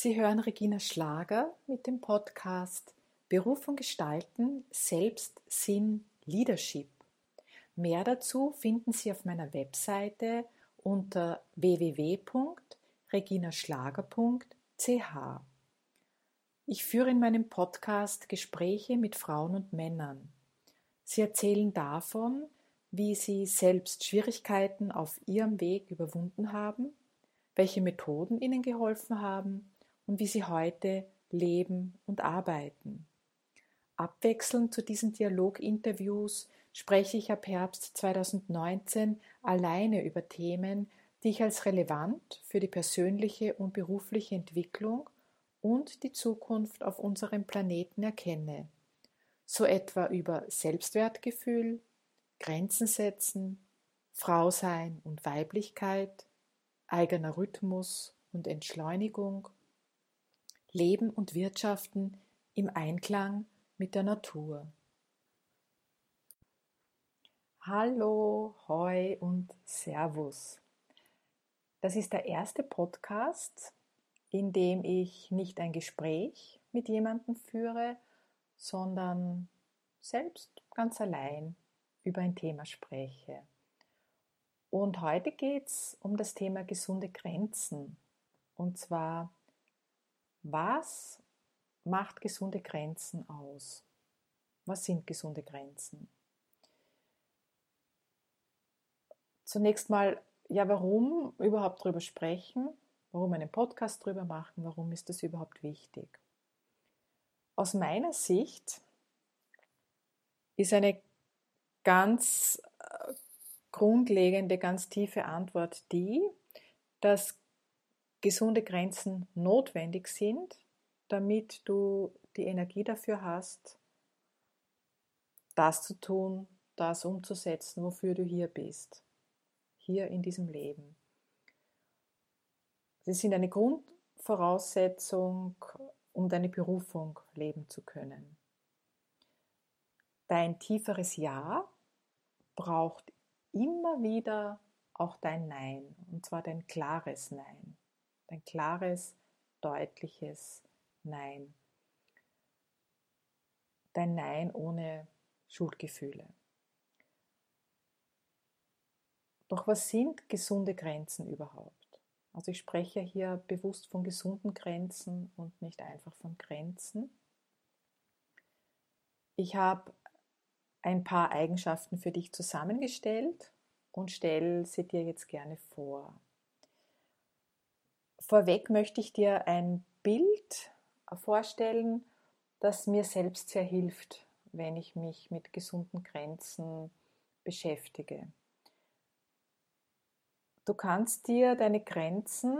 Sie hören Regina Schlager mit dem Podcast Berufung gestalten, Selbst, Sinn, Leadership. Mehr dazu finden Sie auf meiner Webseite unter www.reginaschlager.ch. Ich führe in meinem Podcast Gespräche mit Frauen und Männern. Sie erzählen davon, wie sie selbst Schwierigkeiten auf ihrem Weg überwunden haben, welche Methoden ihnen geholfen haben und wie sie heute leben und arbeiten. Abwechselnd zu diesen Dialoginterviews spreche ich ab Herbst 2019 alleine über Themen, die ich als relevant für die persönliche und berufliche Entwicklung und die Zukunft auf unserem Planeten erkenne. So etwa über Selbstwertgefühl, Grenzen setzen, Frau sein und Weiblichkeit, eigener Rhythmus und Entschleunigung, Leben und Wirtschaften im Einklang mit der Natur. Hallo, Hoi und Servus. Das ist der erste Podcast, in dem ich nicht ein Gespräch mit jemandem führe, sondern selbst ganz allein über ein Thema spreche. Und heute geht es um das Thema gesunde Grenzen. Und zwar, was macht gesunde Grenzen aus? Was sind gesunde Grenzen? Zunächst mal, ja, warum überhaupt darüber sprechen? Warum einen Podcast darüber machen? Warum ist das überhaupt wichtig? Aus meiner Sicht ist eine ganz äh, grundlegende, ganz tiefe Antwort die, dass gesunde Grenzen notwendig sind, damit du die Energie dafür hast, das zu tun, das umzusetzen, wofür du hier bist, hier in diesem Leben. Sie sind eine Grundvoraussetzung, um deine Berufung leben zu können. Dein tieferes Ja braucht immer wieder auch dein Nein, und zwar dein klares Nein, dein klares, deutliches Nein. Dein Nein ohne Schuldgefühle. Doch was sind gesunde Grenzen überhaupt? Also ich spreche hier bewusst von gesunden Grenzen und nicht einfach von Grenzen. Ich habe ein paar Eigenschaften für dich zusammengestellt und stelle sie dir jetzt gerne vor. Vorweg möchte ich dir ein Bild vorstellen, das mir selbst sehr hilft, wenn ich mich mit gesunden Grenzen beschäftige. Du kannst dir deine Grenzen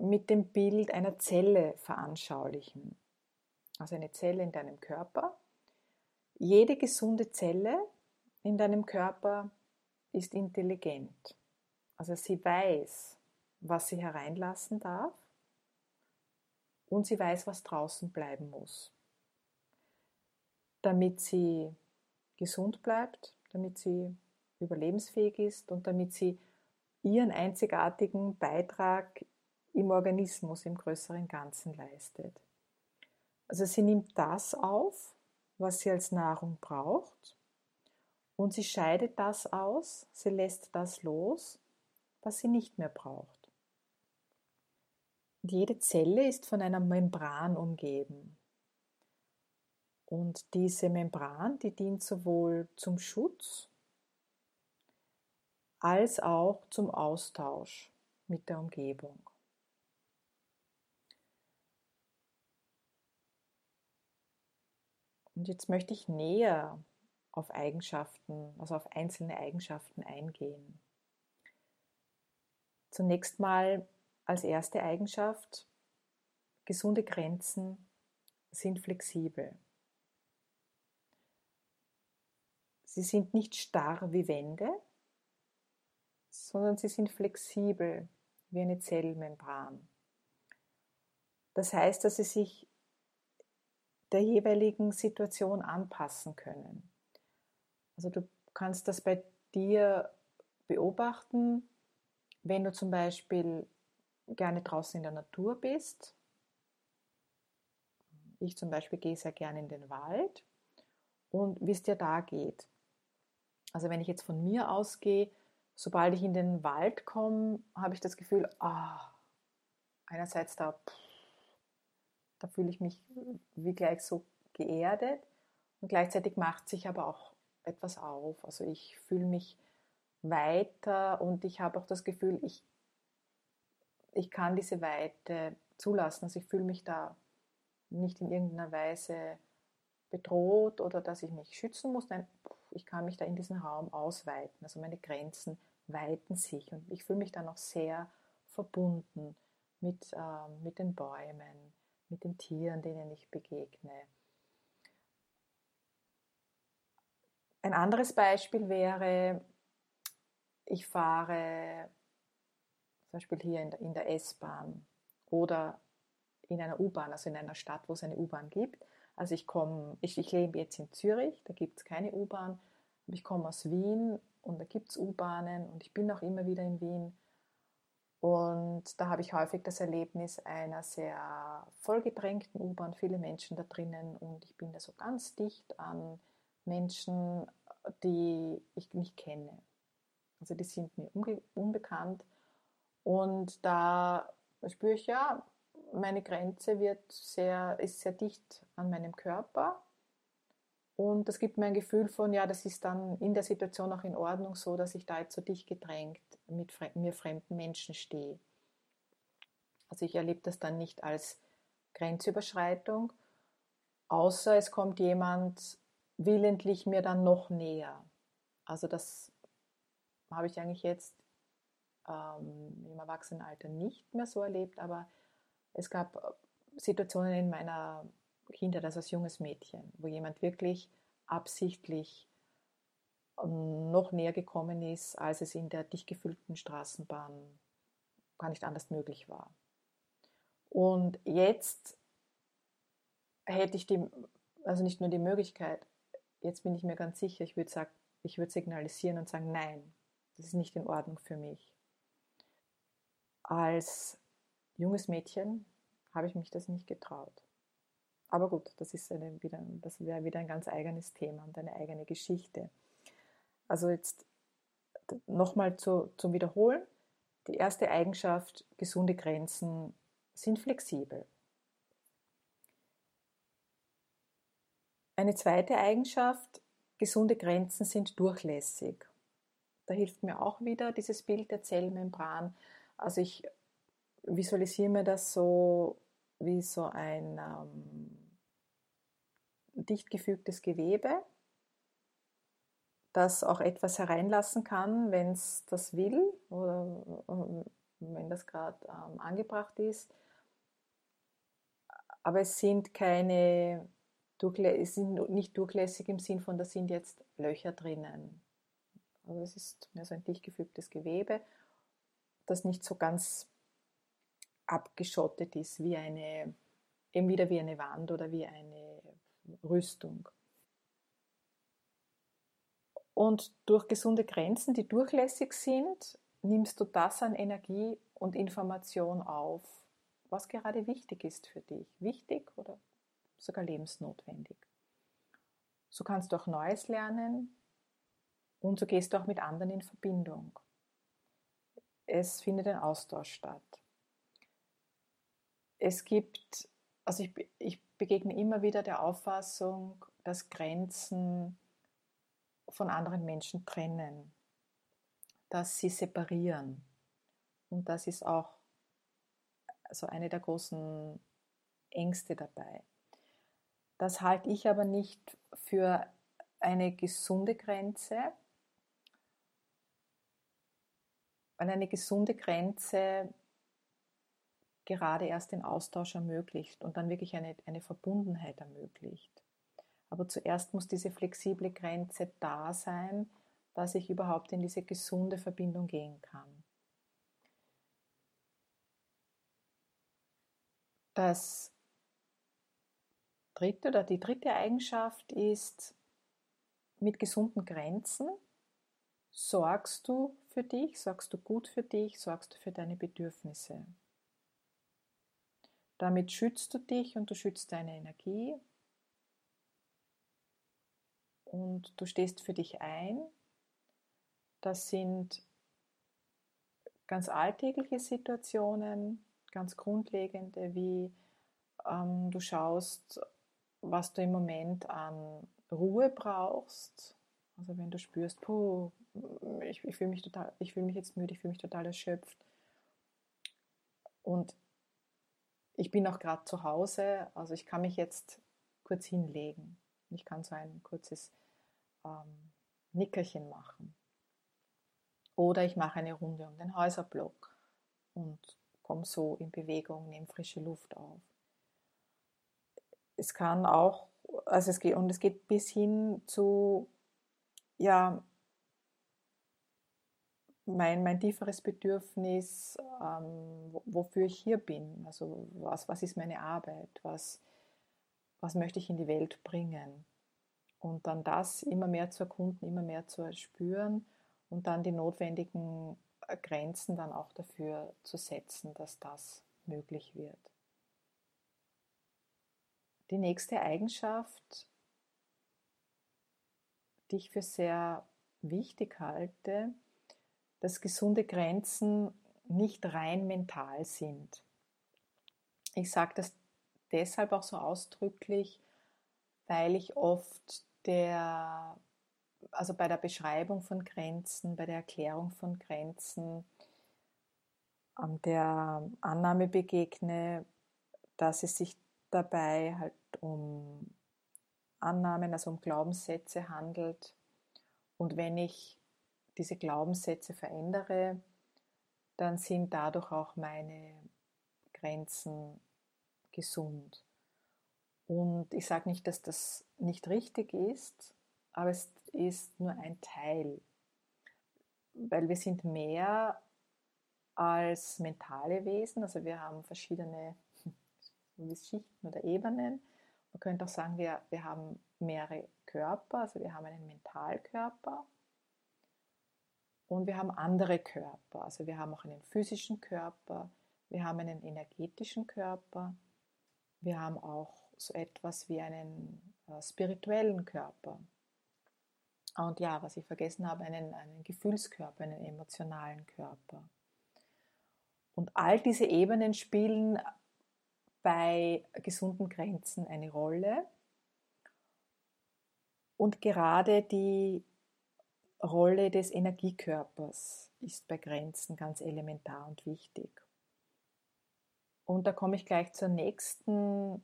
mit dem Bild einer Zelle veranschaulichen. Also eine Zelle in deinem Körper. Jede gesunde Zelle in deinem Körper ist intelligent. Also sie weiß, was sie hereinlassen darf und sie weiß, was draußen bleiben muss. Damit sie gesund bleibt, damit sie überlebensfähig ist und damit sie ihren einzigartigen Beitrag im Organismus, im größeren Ganzen leistet. Also sie nimmt das auf, was sie als Nahrung braucht und sie scheidet das aus, sie lässt das los, was sie nicht mehr braucht. Und jede Zelle ist von einer Membran umgeben. Und diese Membran, die dient sowohl zum Schutz als auch zum Austausch mit der Umgebung. Und jetzt möchte ich näher auf Eigenschaften, also auf einzelne Eigenschaften eingehen. Zunächst mal als erste Eigenschaft, gesunde Grenzen sind flexibel. Sie sind nicht starr wie Wände, sondern sie sind flexibel wie eine Zellmembran. Das heißt, dass sie sich der jeweiligen Situation anpassen können. Also du kannst das bei dir beobachten, wenn du zum Beispiel gerne draußen in der Natur bist. Ich zum Beispiel gehe sehr gerne in den Wald und wie es dir da geht. Also wenn ich jetzt von mir ausgehe, sobald ich in den Wald komme, habe ich das Gefühl, ah, einerseits da, da fühle ich mich wie gleich so geerdet und gleichzeitig macht sich aber auch etwas auf. Also ich fühle mich weiter und ich habe auch das Gefühl, ich, ich kann diese Weite zulassen. Also ich fühle mich da nicht in irgendeiner Weise bedroht oder dass ich mich schützen muss. Nein, ich kann mich da in diesem Raum ausweiten. Also meine Grenzen weiten sich und ich fühle mich da noch sehr verbunden mit, äh, mit den Bäumen, mit den Tieren, denen ich begegne. Ein anderes Beispiel wäre, ich fahre zum Beispiel hier in der, in der S-Bahn oder in einer U-Bahn, also in einer Stadt, wo es eine U-Bahn gibt. Also ich komme, ich, ich lebe jetzt in Zürich, da gibt es keine U-Bahn, ich komme aus Wien und da gibt es U-Bahnen und ich bin auch immer wieder in Wien. Und da habe ich häufig das Erlebnis einer sehr vollgedrängten U-Bahn, viele Menschen da drinnen und ich bin da so ganz dicht an Menschen, die ich nicht kenne. Also die sind mir unbekannt und da spüre ich ja, meine Grenze wird sehr, ist sehr dicht an meinem Körper und das gibt mir ein Gefühl von, ja, das ist dann in der Situation auch in Ordnung so, dass ich da jetzt so dicht gedrängt mit mir fremden Menschen stehe. Also ich erlebe das dann nicht als Grenzüberschreitung, außer es kommt jemand willentlich mir dann noch näher. Also das habe ich eigentlich jetzt ähm, im Erwachsenenalter nicht mehr so erlebt, aber es gab Situationen in meiner Kindheit, also als junges Mädchen, wo jemand wirklich absichtlich ähm, noch näher gekommen ist, als es in der dicht gefüllten Straßenbahn gar nicht anders möglich war. Und jetzt hätte ich die, also nicht nur die Möglichkeit, jetzt bin ich mir ganz sicher, ich würde sagen, ich würde signalisieren und sagen, nein, das ist nicht in Ordnung für mich. Als junges Mädchen habe ich mich das nicht getraut. Aber gut, das, ist eine, wieder, das wäre wieder ein ganz eigenes Thema und eine eigene Geschichte. Also jetzt nochmal zu, zum Wiederholen. Die erste Eigenschaft, gesunde Grenzen sind flexibel. Eine zweite Eigenschaft, gesunde Grenzen sind durchlässig. Da hilft mir auch wieder dieses Bild der Zellmembran. Also ich visualisiere mir das so wie so ein ähm, dicht gefügtes Gewebe, das auch etwas hereinlassen kann, wenn es das will oder äh, wenn das gerade ähm, angebracht ist. Aber es sind keine, es sind nicht durchlässig im Sinn von, da sind jetzt Löcher drinnen. Also es ist mehr so ein dicht gefügtes Gewebe, das nicht so ganz abgeschottet ist wie eine, eben wieder wie eine Wand oder wie eine Rüstung. Und durch gesunde Grenzen, die durchlässig sind, nimmst du das an Energie und Information auf, was gerade wichtig ist für dich. Wichtig oder sogar lebensnotwendig. So kannst du auch Neues lernen und so gehst du auch mit anderen in Verbindung. Es findet ein Austausch statt es gibt, also ich, ich begegne immer wieder der Auffassung, dass Grenzen von anderen Menschen trennen, dass sie separieren. Und das ist auch so eine der großen Ängste dabei. Das halte ich aber nicht für eine gesunde Grenze, weil eine gesunde Grenze gerade erst den Austausch ermöglicht und dann wirklich eine, eine Verbundenheit ermöglicht. Aber zuerst muss diese flexible Grenze da sein, dass ich überhaupt in diese gesunde Verbindung gehen kann. Das dritte oder die dritte Eigenschaft ist, mit gesunden Grenzen sorgst du für dich, sorgst du gut für dich, sorgst du für deine Bedürfnisse. Damit schützt du dich und du schützt deine Energie und du stehst für dich ein. Das sind ganz alltägliche Situationen, ganz grundlegende, wie ähm, du schaust, was du im Moment an Ruhe brauchst. Also wenn du spürst, puh, ich, ich fühle mich total, mich jetzt müde, ich fühle mich total erschöpft. Und ich bin auch gerade zu Hause, also ich kann mich jetzt kurz hinlegen. Ich kann so ein kurzes ähm, Nickerchen machen. Oder ich mache eine Runde um den Häuserblock und komme so in Bewegung, nehme frische Luft auf. Es kann auch, also es geht, und es geht bis hin zu, ja, mein, mein tieferes Bedürfnis, ähm, wofür ich hier bin. Also was, was ist meine Arbeit? Was, was möchte ich in die Welt bringen? Und dann das immer mehr zu erkunden, immer mehr zu spüren und dann die notwendigen äh, Grenzen dann auch dafür zu setzen, dass das möglich wird. Die nächste Eigenschaft, die ich für sehr wichtig halte, dass gesunde Grenzen nicht rein mental sind. Ich sage das deshalb auch so ausdrücklich, weil ich oft der, also bei der Beschreibung von Grenzen, bei der Erklärung von Grenzen, der Annahme begegne, dass es sich dabei halt um Annahmen, also um Glaubenssätze handelt. Und wenn ich diese Glaubenssätze verändere, dann sind dadurch auch meine Grenzen gesund. Und ich sage nicht, dass das nicht richtig ist, aber es ist nur ein Teil, weil wir sind mehr als mentale Wesen, also wir haben verschiedene Schichten oder Ebenen. Man könnte auch sagen, wir, wir haben mehrere Körper, also wir haben einen Mentalkörper und wir haben andere Körper, also wir haben auch einen physischen Körper, wir haben einen energetischen Körper, wir haben auch so etwas wie einen äh, spirituellen Körper. Und ja, was ich vergessen habe, einen, einen Gefühlskörper, einen emotionalen Körper. Und all diese Ebenen spielen bei gesunden Grenzen eine Rolle. Und gerade die Rolle des Energiekörpers ist bei Grenzen ganz elementar und wichtig. Und da komme ich gleich zur nächsten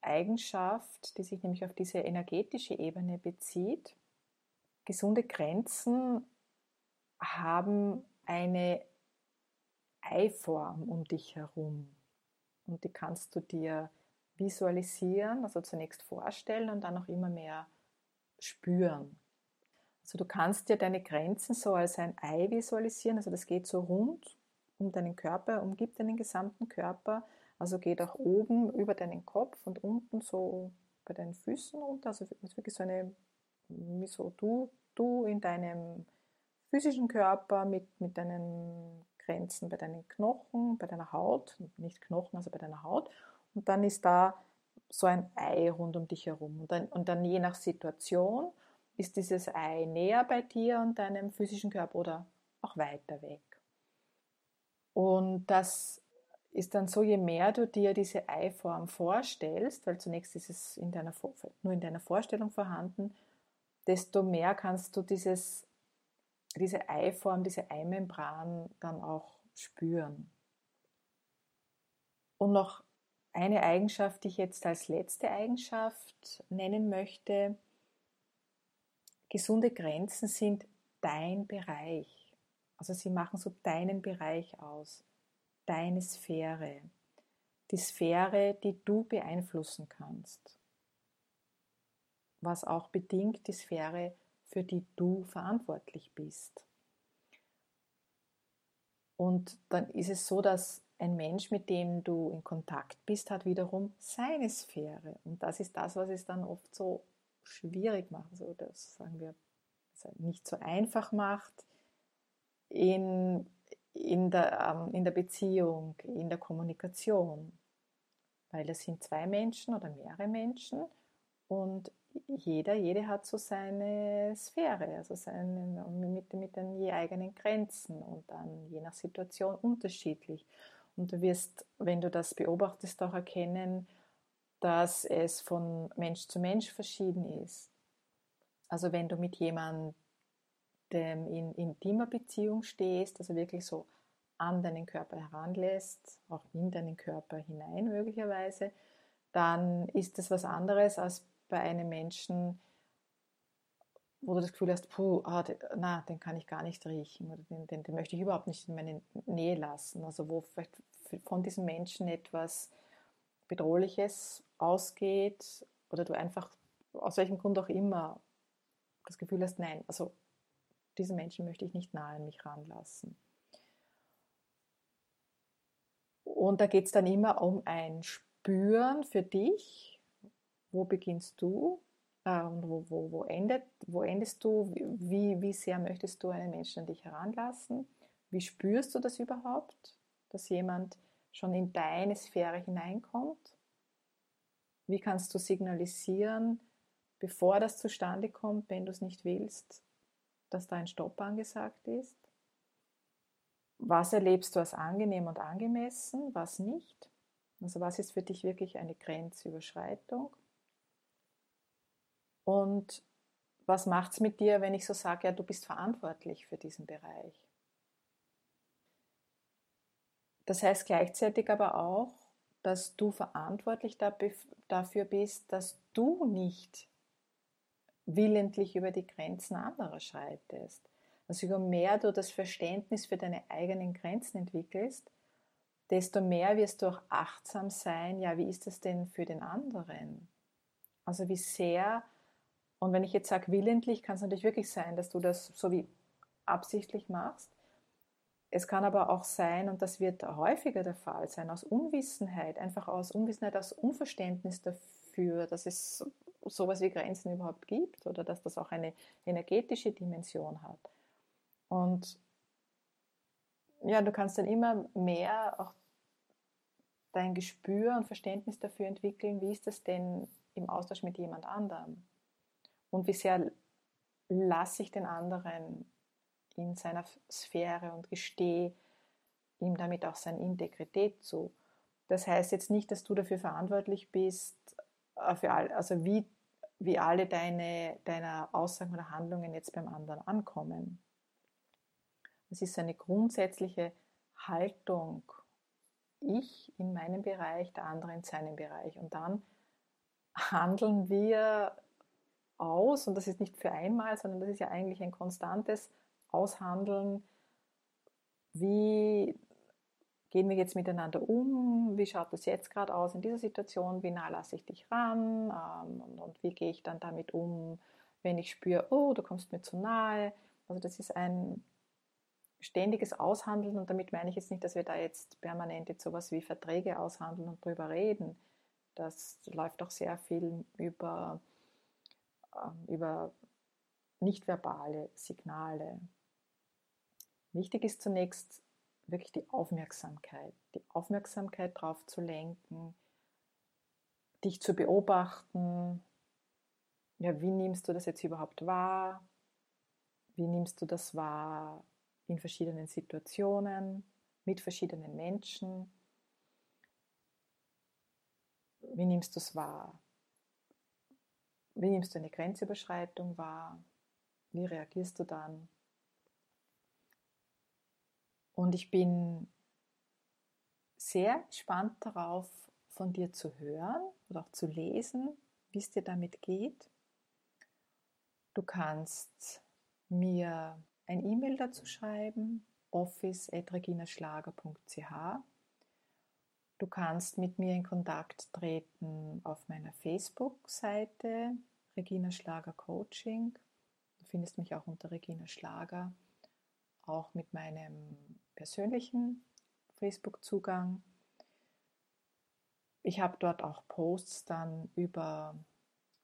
Eigenschaft, die sich nämlich auf diese energetische Ebene bezieht. Gesunde Grenzen haben eine Eiform um dich herum und die kannst du dir visualisieren, also zunächst vorstellen und dann auch immer mehr spüren. Also du kannst dir deine Grenzen so als ein Ei visualisieren, also das geht so rund um deinen Körper, umgibt deinen gesamten Körper also geht auch oben über deinen Kopf und unten so bei deinen Füßen runter. Also ist wirklich so eine, wie so du, du in deinem physischen Körper mit, mit deinen Grenzen bei deinen Knochen, bei deiner Haut, nicht Knochen, also bei deiner Haut. Und dann ist da so ein Ei rund um dich herum. Und dann, und dann je nach Situation ist dieses Ei näher bei dir und deinem physischen Körper oder auch weiter weg. Und das ist dann so, je mehr du dir diese Eiform vorstellst, weil zunächst ist es in deiner, nur in deiner Vorstellung vorhanden, desto mehr kannst du dieses, diese Eiform, diese Eimembran dann auch spüren. Und noch eine Eigenschaft, die ich jetzt als letzte Eigenschaft nennen möchte. Gesunde Grenzen sind dein Bereich. Also sie machen so deinen Bereich aus deine Sphäre, die Sphäre, die du beeinflussen kannst, was auch bedingt die Sphäre, für die du verantwortlich bist. Und dann ist es so, dass ein Mensch, mit dem du in Kontakt bist, hat wiederum seine Sphäre. Und das ist das, was es dann oft so schwierig macht, so das sagen wir, nicht so einfach macht in, in, der, ähm, in der Beziehung, in der Kommunikation. Weil es sind zwei Menschen oder mehrere Menschen und jeder, jede hat so seine Sphäre, also seine, mit, mit den je eigenen Grenzen und dann je nach Situation unterschiedlich. Und du wirst, wenn du das beobachtest, auch erkennen, dass es von Mensch zu Mensch verschieden ist. Also wenn du mit jemandem in intimer Beziehung stehst, also wirklich so an deinen Körper heranlässt, auch in deinen Körper hinein möglicherweise, dann ist das was anderes als bei einem Menschen, wo du das Gefühl hast, puh, ah, na, den kann ich gar nicht riechen oder den, den, den möchte ich überhaupt nicht in meine Nähe lassen. Also wo vielleicht von diesem Menschen etwas Bedrohliches ausgeht oder du einfach aus welchem Grund auch immer das Gefühl hast, nein, also diese Menschen möchte ich nicht nahe an mich ranlassen. Und da geht es dann immer um ein Spüren für dich, wo beginnst du äh, wo, wo, wo, endet, wo endest du, wie, wie sehr möchtest du einen Menschen an dich heranlassen, wie spürst du das überhaupt, dass jemand schon in deine Sphäre hineinkommt? Wie kannst du signalisieren, bevor das zustande kommt, wenn du es nicht willst, dass da ein Stopp angesagt ist? Was erlebst du als angenehm und angemessen, was nicht? Also was ist für dich wirklich eine Grenzüberschreitung? Und was macht es mit dir, wenn ich so sage, ja, du bist verantwortlich für diesen Bereich? Das heißt gleichzeitig aber auch, dass du verantwortlich dafür bist, dass du nicht willentlich über die Grenzen anderer schreitest. Also je mehr du das Verständnis für deine eigenen Grenzen entwickelst, desto mehr wirst du auch achtsam sein, ja, wie ist das denn für den anderen? Also wie sehr, und wenn ich jetzt sage willentlich, kann es natürlich wirklich sein, dass du das so wie absichtlich machst, es kann aber auch sein, und das wird häufiger der Fall sein, aus Unwissenheit, einfach aus Unwissenheit, aus Unverständnis dafür, dass es sowas wie Grenzen überhaupt gibt oder dass das auch eine energetische Dimension hat. Und ja, du kannst dann immer mehr auch dein Gespür und Verständnis dafür entwickeln, wie ist das denn im Austausch mit jemand anderem? Und wie sehr lasse ich den anderen in seiner Sphäre und gestehe ihm damit auch seine Integrität zu. Das heißt jetzt nicht, dass du dafür verantwortlich bist, äh, für all, also wie, wie alle deine, deiner Aussagen oder Handlungen jetzt beim anderen ankommen. Es ist eine grundsätzliche Haltung. Ich in meinem Bereich, der andere in seinem Bereich. Und dann handeln wir aus, und das ist nicht für einmal, sondern das ist ja eigentlich ein konstantes aushandeln, wie gehen wir jetzt miteinander um, wie schaut das jetzt gerade aus in dieser Situation, wie nah lasse ich dich ran ähm, und, und, wie gehe ich dann damit um, wenn ich spüre, oh, du kommst mir zu nahe. Also das ist ein ständiges Aushandeln und damit meine ich jetzt nicht, dass wir da jetzt permanent jetzt sowas wie Verträge aushandeln und drüber reden. Das läuft auch sehr viel über, ähm, über nichtverbale Signale. Wichtig ist zunächst wirklich die Aufmerksamkeit, die Aufmerksamkeit darauf zu lenken, dich zu beobachten. Ja, wie nimmst du das jetzt überhaupt wahr? Wie nimmst du das wahr in verschiedenen Situationen, mit verschiedenen Menschen? Wie nimmst du es wahr? Wie nimmst du eine Grenzüberschreitung wahr? Wie reagierst du dann? Und ich bin sehr gespannt darauf, von dir zu hören oder auch zu lesen, wie es dir damit geht. Du kannst mir ein E-Mail dazu schreiben, office.reginaschlager.ch. Du kannst mit mir in Kontakt treten auf meiner Facebook-Seite Regina Schlager Coaching. Du findest mich auch unter Regina Schlager, auch mit meinem persönlichen Facebook-Zugang. Ich habe dort auch Posts dann über,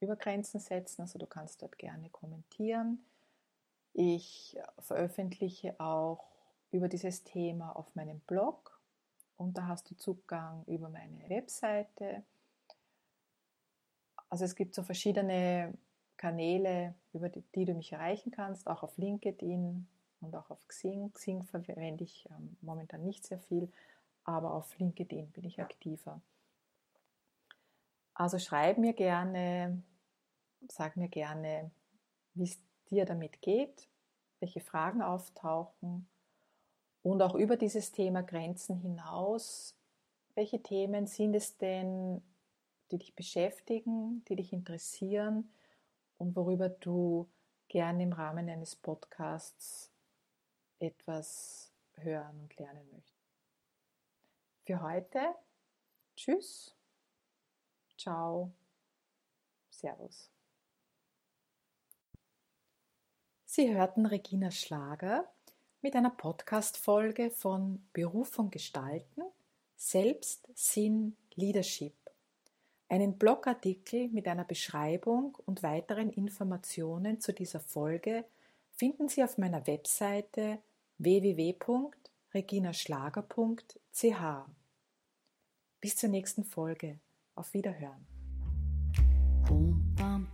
über Grenzen setzen, also du kannst dort gerne kommentieren. Ich veröffentliche auch über dieses Thema auf meinem Blog und da hast du Zugang über meine Webseite. Also es gibt so verschiedene Kanäle, über die, die du mich erreichen kannst, auch auf LinkedIn und auch auf Xing. Xing verwende ich ähm, momentan nicht sehr viel, aber auf LinkedIn bin ich aktiver. Also schreib mir gerne, sag mir gerne, wie es dir damit geht, welche Fragen auftauchen und auch über dieses Thema Grenzen hinaus, welche Themen sind es denn, die dich beschäftigen, die dich interessieren und worüber du gerne im Rahmen eines Podcasts etwas hören und lernen möchtest. Für heute, tschüss, ciao, servus. Sie hörten Regina Schlager mit einer Podcast-Folge von Berufung gestalten, Selbst, Sinn, Leadership. Einen Blogartikel mit einer Beschreibung und weiteren Informationen zu dieser Folge finden Sie auf meiner Webseite www.reginaschlager.ch. Bis zur nächsten Folge. Auf Wiederhören. Bum, bam.